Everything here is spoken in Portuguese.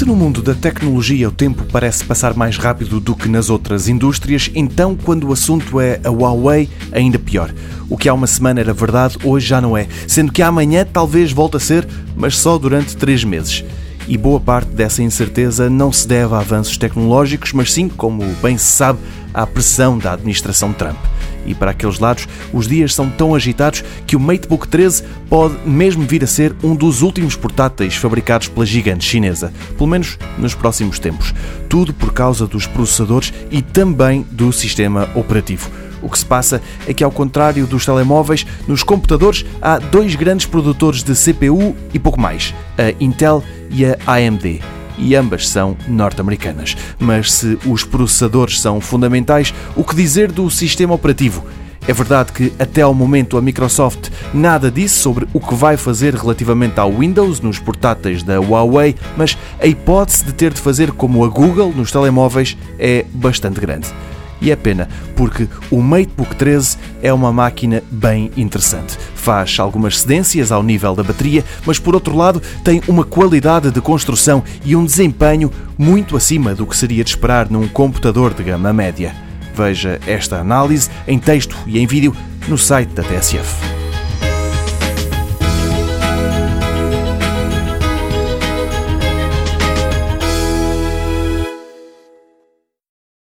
Se no mundo da tecnologia o tempo parece passar mais rápido do que nas outras indústrias, então quando o assunto é a Huawei, ainda pior. O que há uma semana era verdade, hoje já não é, sendo que amanhã talvez volte a ser, mas só durante três meses. E boa parte dessa incerteza não se deve a avanços tecnológicos, mas sim, como bem se sabe, à pressão da administração Trump e para aqueles lados os dias são tão agitados que o MateBook 13 pode mesmo vir a ser um dos últimos portáteis fabricados pela gigante chinesa, pelo menos nos próximos tempos. Tudo por causa dos processadores e também do sistema operativo. O que se passa é que, ao contrário dos telemóveis, nos computadores há dois grandes produtores de CPU e pouco mais, a Intel a AMD e ambas são norte-americanas. Mas se os processadores são fundamentais, o que dizer do sistema operativo? É verdade que até ao momento a Microsoft nada disse sobre o que vai fazer relativamente ao Windows nos portáteis da Huawei, mas a hipótese de ter de fazer como a Google nos telemóveis é bastante grande. E é pena, porque o MateBook 13 é uma máquina bem interessante. Faz algumas cedências ao nível da bateria, mas por outro lado tem uma qualidade de construção e um desempenho muito acima do que seria de esperar num computador de gama média. Veja esta análise em texto e em vídeo no site da TSF.